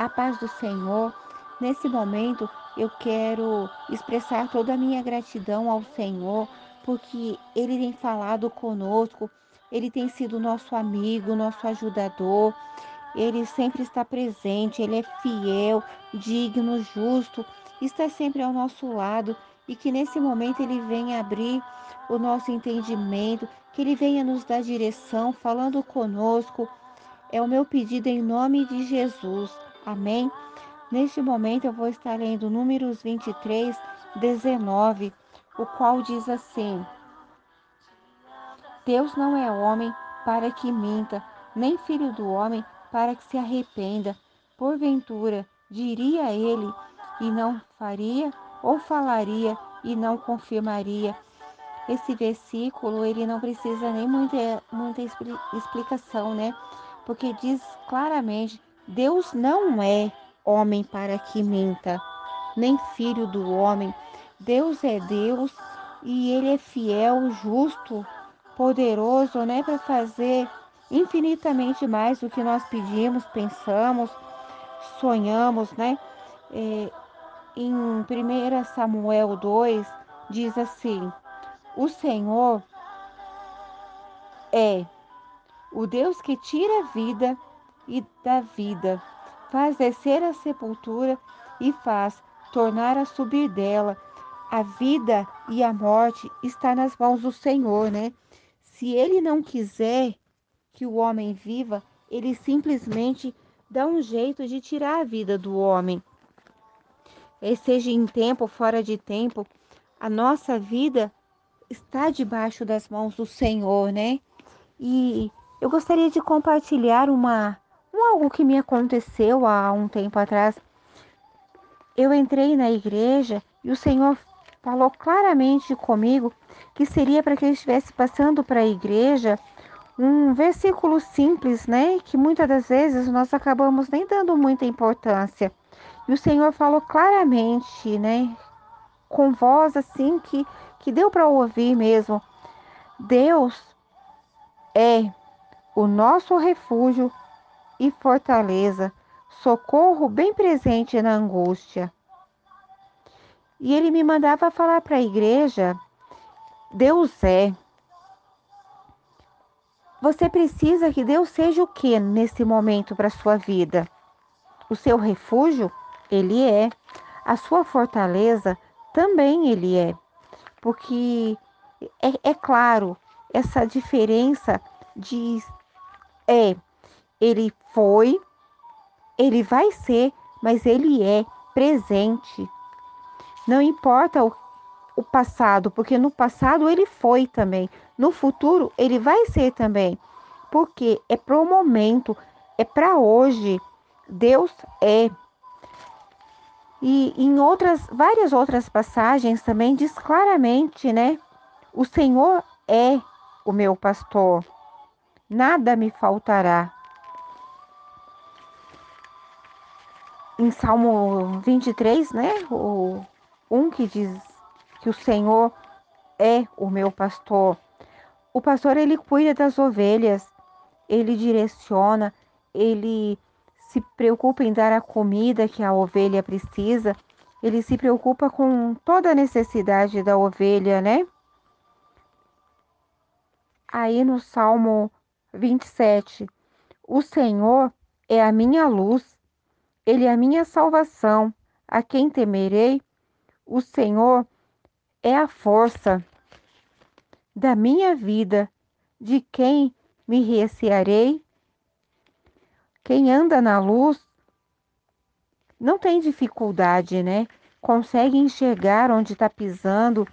A paz do Senhor. Nesse momento, eu quero expressar toda a minha gratidão ao Senhor, porque Ele tem falado conosco, Ele tem sido nosso amigo, nosso ajudador, Ele sempre está presente, Ele é fiel, digno, justo, está sempre ao nosso lado e que nesse momento Ele venha abrir o nosso entendimento, que Ele venha nos dar direção, falando conosco. É o meu pedido em nome de Jesus. Amém. Neste momento eu vou estar lendo Números 23, 19, o qual diz assim: Deus não é homem para que minta, nem filho do homem para que se arrependa. Porventura, diria ele e não faria, ou falaria e não confirmaria. Esse versículo, ele não precisa nem muita, muita explicação, né? Porque diz claramente, Deus não é homem para que minta, nem filho do homem. Deus é Deus e ele é fiel, justo, poderoso, né, para fazer infinitamente mais do que nós pedimos, pensamos, sonhamos, né? É, em 1 Samuel 2 diz assim: O Senhor é o Deus que tira a vida e dá vida faz descer a sepultura e faz tornar a subir dela. A vida e a morte está nas mãos do Senhor, né? Se ele não quiser que o homem viva, ele simplesmente dá um jeito de tirar a vida do homem. E seja em tempo ou fora de tempo, a nossa vida está debaixo das mãos do Senhor, né? E eu gostaria de compartilhar uma algo que me aconteceu há um tempo atrás. Eu entrei na igreja e o Senhor falou claramente comigo que seria para que eu estivesse passando para a igreja um versículo simples, né? Que muitas das vezes nós acabamos nem dando muita importância. E o Senhor falou claramente, né? Com voz assim que, que deu para ouvir mesmo. Deus é o nosso refúgio e fortaleza, socorro bem presente na angústia. E ele me mandava falar para a igreja: Deus é. Você precisa que Deus seja o que nesse momento para a sua vida? O seu refúgio? Ele é. A sua fortaleza? Também ele é. Porque é, é claro, essa diferença de é ele foi, ele vai ser, mas ele é presente. Não importa o, o passado, porque no passado ele foi também. No futuro ele vai ser também. Porque é para o momento, é para hoje. Deus é. E em outras, várias outras passagens também diz claramente, né? O Senhor é o meu pastor, nada me faltará. Em Salmo 23, né? O um que diz que o Senhor é o meu pastor. O pastor ele cuida das ovelhas, ele direciona, ele se preocupa em dar a comida que a ovelha precisa, ele se preocupa com toda a necessidade da ovelha, né? Aí no Salmo 27, o Senhor é a minha luz ele é a minha salvação. A quem temerei? O Senhor é a força da minha vida. De quem me recearei? Quem anda na luz não tem dificuldade, né? Consegue enxergar onde está pisando,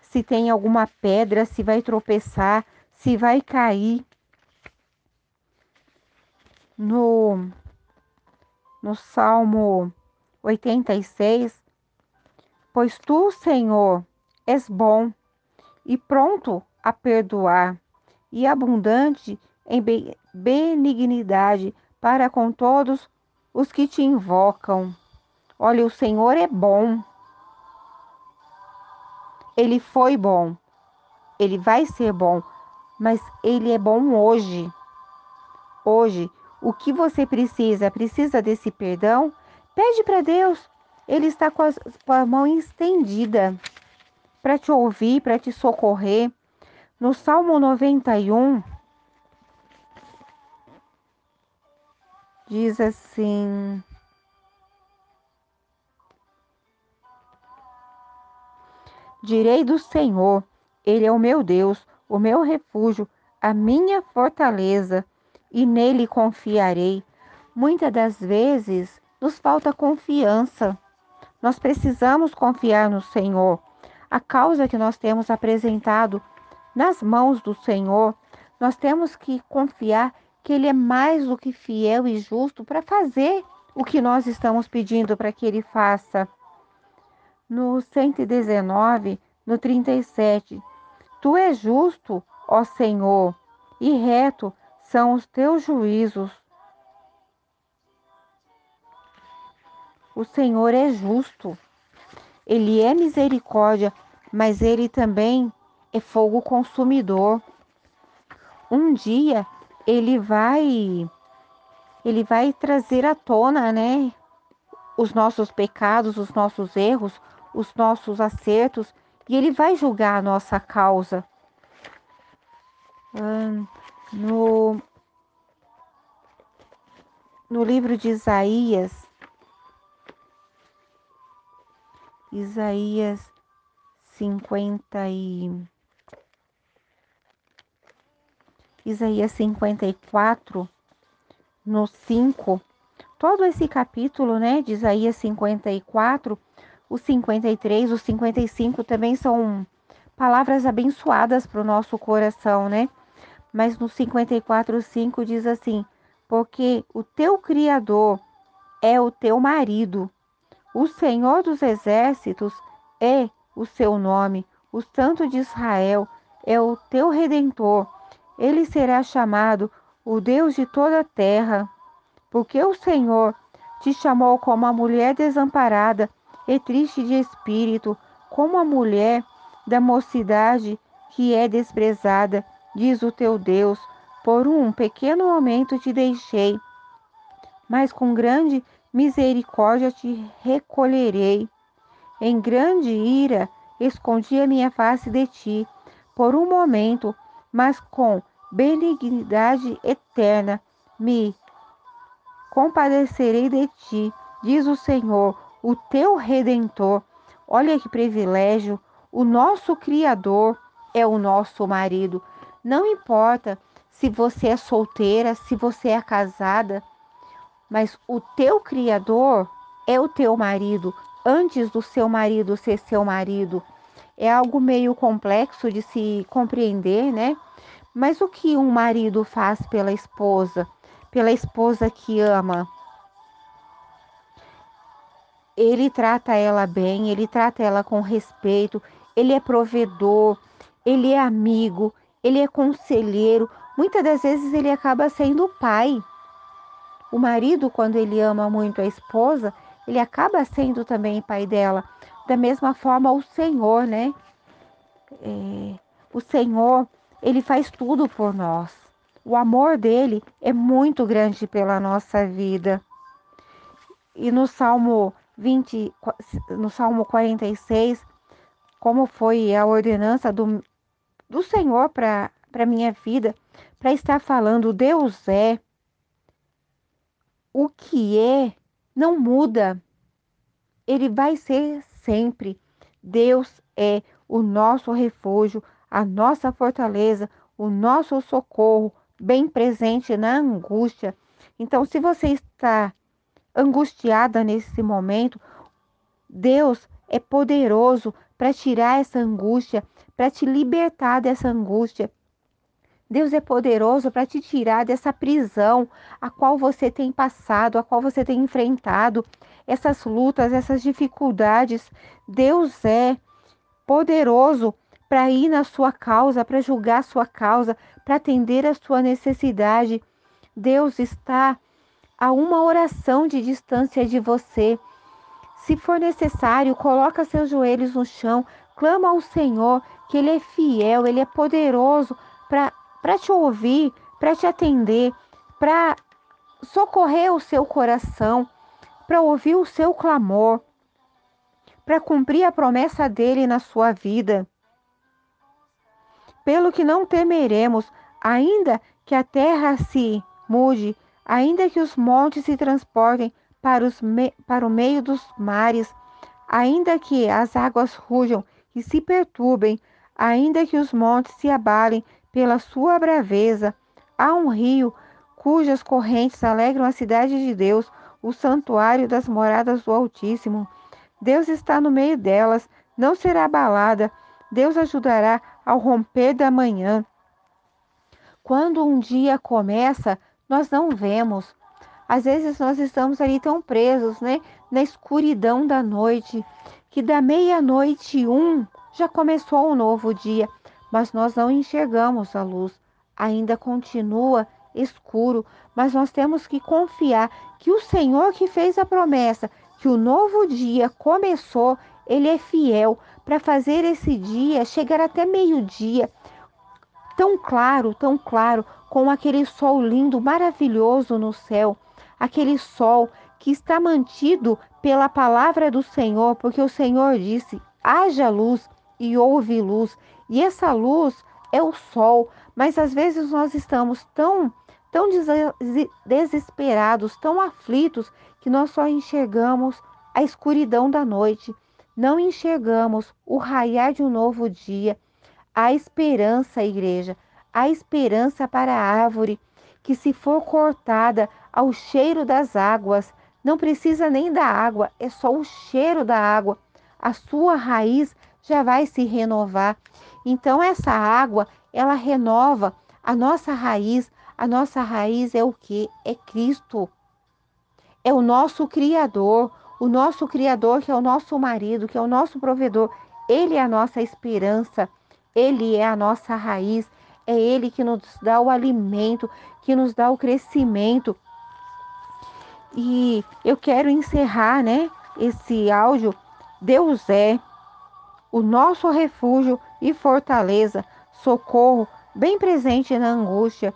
se tem alguma pedra, se vai tropeçar, se vai cair. No no Salmo 86, pois tu, Senhor, és bom e pronto a perdoar e abundante em benignidade para com todos os que te invocam. Olha, o Senhor é bom. Ele foi bom. Ele vai ser bom, mas ele é bom hoje. Hoje, o que você precisa? Precisa desse perdão? Pede para Deus. Ele está com, com a mão estendida para te ouvir, para te socorrer. No Salmo 91, diz assim: Direi do Senhor, Ele é o meu Deus, o meu refúgio, a minha fortaleza, e nele confiarei. Muitas das vezes nos falta confiança. Nós precisamos confiar no Senhor. A causa que nós temos apresentado nas mãos do Senhor, nós temos que confiar que Ele é mais do que fiel e justo para fazer o que nós estamos pedindo para que Ele faça. No 119, no 37, Tu és justo, ó Senhor, e reto são os teus juízos. O Senhor é justo, Ele é misericórdia, mas Ele também é fogo consumidor. Um dia ele vai ele vai trazer à tona, né, os nossos pecados, os nossos erros, os nossos acertos e ele vai julgar a nossa causa. No, no livro de Isaías, Isaías 50 e Isaías 54, no 5, todo esse capítulo, né, de Isaías 54, o 53, o 55 também são palavras abençoadas para o nosso coração, né? Mas no 54, 5 diz assim: Porque o teu Criador é o teu marido, o Senhor dos exércitos é o seu nome, o Santo de Israel é o teu redentor ele será chamado o Deus de toda a terra, porque o Senhor te chamou como a mulher desamparada e triste de espírito, como a mulher da mocidade que é desprezada, diz o teu Deus. Por um pequeno momento te deixei, mas com grande misericórdia te recolherei. Em grande ira escondi a minha face de ti. Por um momento mas com benignidade eterna me compadecerei de ti, diz o Senhor, o teu redentor. Olha que privilégio, o nosso Criador é o nosso marido. Não importa se você é solteira, se você é casada, mas o teu Criador é o teu marido, antes do seu marido ser seu marido é algo meio complexo de se compreender, né? Mas o que um marido faz pela esposa, pela esposa que ama? Ele trata ela bem, ele trata ela com respeito, ele é provedor, ele é amigo, ele é conselheiro. Muitas das vezes ele acaba sendo pai. O marido, quando ele ama muito a esposa, ele acaba sendo também pai dela. Da mesma forma, o Senhor, né? É, o Senhor, ele faz tudo por nós. O amor dele é muito grande pela nossa vida. E no Salmo 20, no Salmo 46, como foi a ordenança do, do Senhor para a minha vida, para estar falando, Deus é, o que é, não muda. Ele vai ser sempre. Deus é o nosso refúgio, a nossa fortaleza, o nosso socorro, bem presente na angústia. Então, se você está angustiada nesse momento, Deus é poderoso para tirar essa angústia, para te libertar dessa angústia. Deus é poderoso para te tirar dessa prisão a qual você tem passado, a qual você tem enfrentado, essas lutas, essas dificuldades. Deus é poderoso para ir na sua causa, para julgar a sua causa, para atender a sua necessidade. Deus está a uma oração de distância de você. Se for necessário, coloca seus joelhos no chão, clama ao Senhor, que Ele é fiel, Ele é poderoso para te ouvir, para te atender, para socorrer o seu coração, para ouvir o seu clamor, para cumprir a promessa dele na sua vida. Pelo que não temeremos, ainda que a terra se mude, ainda que os montes se transportem para, para o meio dos mares, ainda que as águas rujam e se perturbem, ainda que os montes se abalem pela sua braveza, há um rio cujas correntes alegram a cidade de Deus, o santuário das moradas do Altíssimo. Deus está no meio delas, não será abalada. Deus ajudará ao romper da manhã. Quando um dia começa, nós não vemos. Às vezes nós estamos ali tão presos, né, na escuridão da noite, que da meia-noite um já começou um novo dia, mas nós não enxergamos a luz. Ainda continua escuro, mas nós temos que confiar que o Senhor que fez a promessa, que o novo dia começou, ele é fiel para fazer esse dia chegar até meio-dia, tão claro, tão claro, com aquele sol lindo, maravilhoso no céu, aquele sol que está mantido pela palavra do Senhor, porque o Senhor disse: haja luz e houve luz, e essa luz é o sol, mas às vezes nós estamos tão tão desesperados, tão aflitos, que nós só enxergamos a escuridão da noite, não enxergamos o raiar de um novo dia, a esperança, igreja, a esperança para a árvore que, se for cortada ao cheiro das águas, não precisa nem da água, é só o cheiro da água, a sua raiz já vai se renovar. Então, essa água, ela renova a nossa raiz, a nossa raiz é o que? É Cristo. É o nosso Criador, o nosso Criador que é o nosso marido, que é o nosso provedor. Ele é a nossa esperança, ele é a nossa raiz, é ele que nos dá o alimento, que nos dá o crescimento. E eu quero encerrar, né, esse áudio. Deus é o nosso refúgio e fortaleza, socorro bem presente na angústia.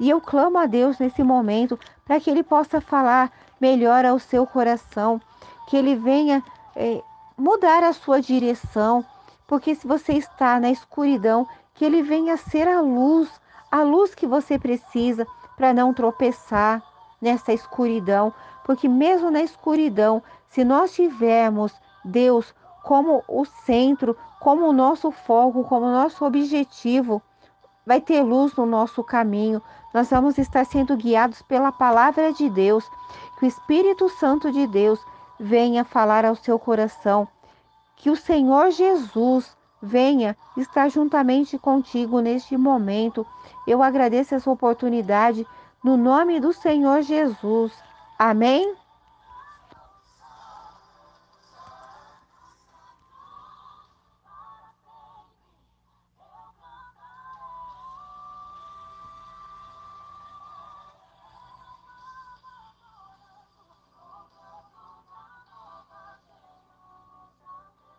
E eu clamo a Deus nesse momento para que Ele possa falar melhor ao seu coração, que Ele venha é, mudar a sua direção, porque se você está na escuridão, que Ele venha ser a luz, a luz que você precisa para não tropeçar nessa escuridão, porque mesmo na escuridão, se nós tivermos Deus como o centro, como o nosso foco, como o nosso objetivo, vai ter luz no nosso caminho. Nós vamos estar sendo guiados pela palavra de Deus. Que o Espírito Santo de Deus venha falar ao seu coração. Que o Senhor Jesus venha estar juntamente contigo neste momento. Eu agradeço essa oportunidade no nome do Senhor Jesus. Amém?